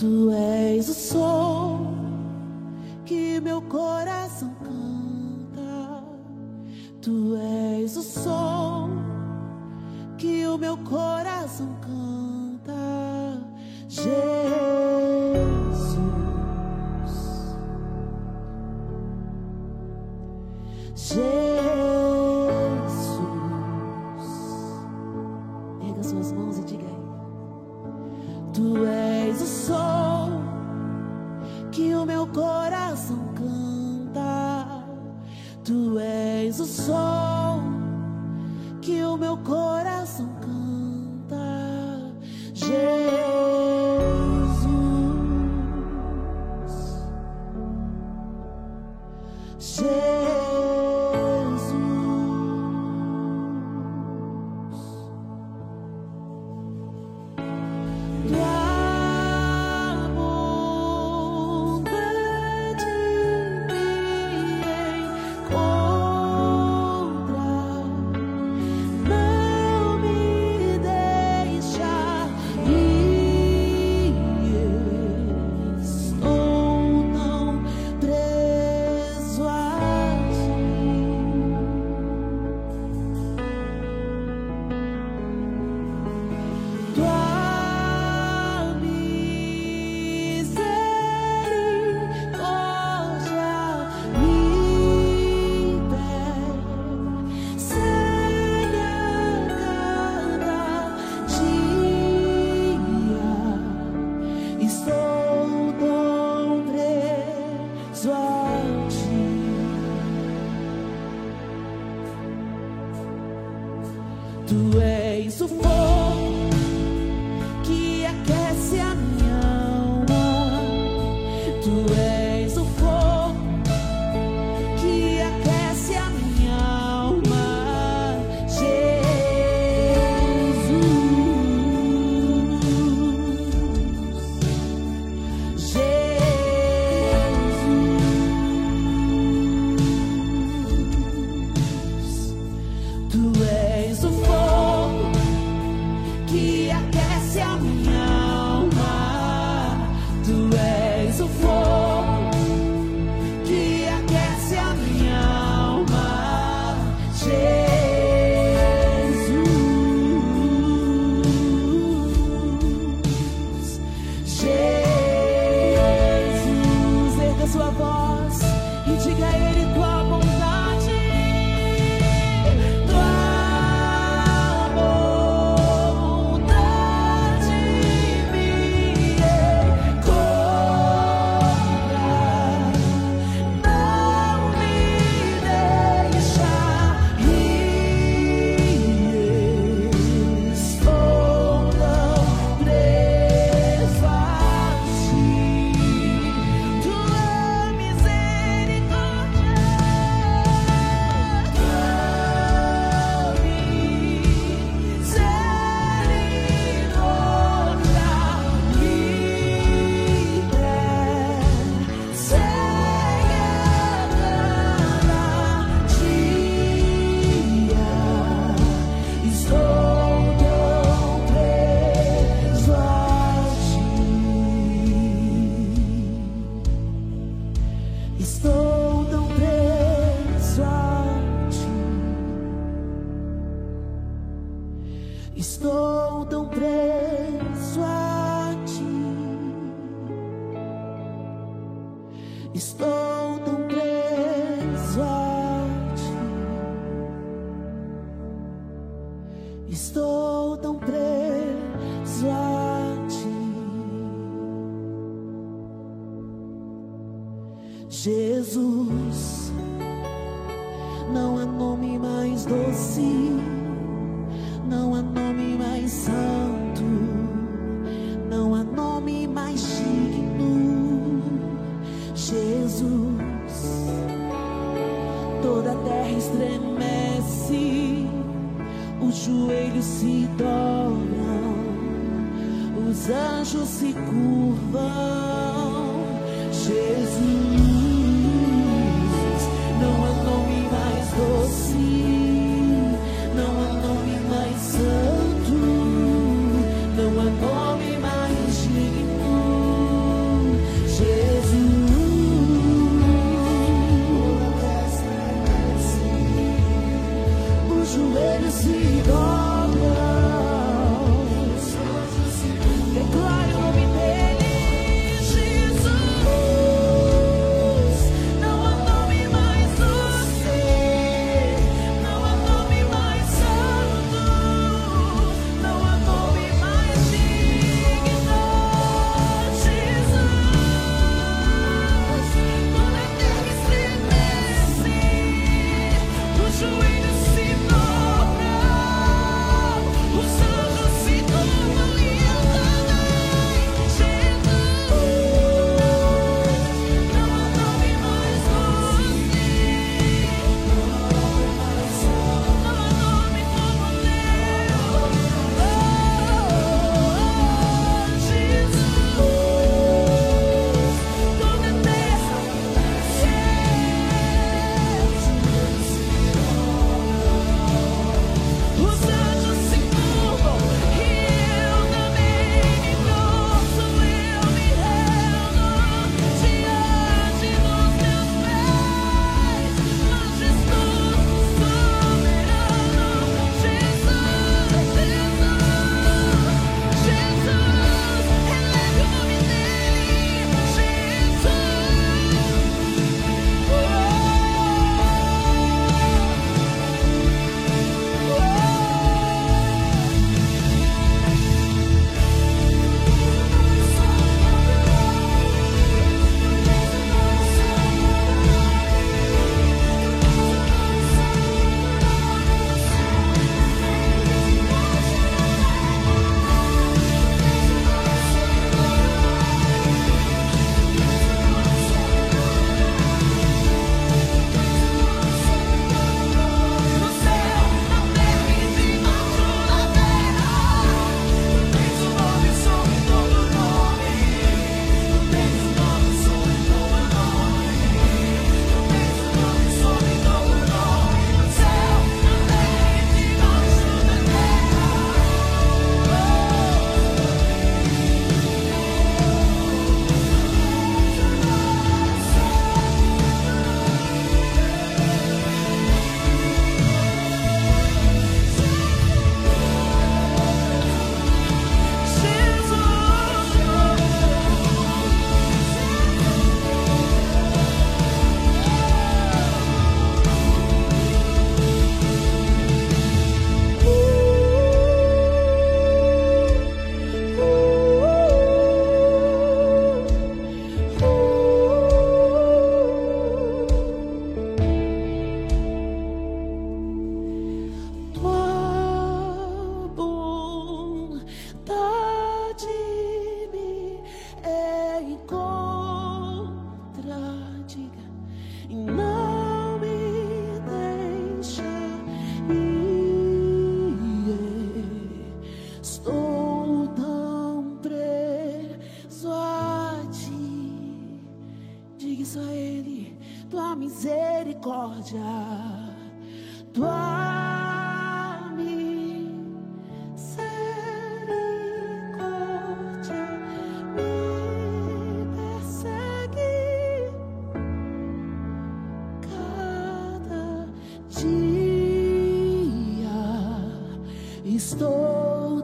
Tu és o sol que meu coração canta. Tu és o sol que o meu coração canta. Jesus. tens o sol que o meu coração tu és. Estou tão preso a ti. Estou tão preso a ti. Jesus, não há nome mais doce, não há nome mais santo toda a terra estremece, os joelhos se dobram, os anjos se curvam. Jesus, não há nome mais doce. tua misericórdia me persegue cada dia. Estou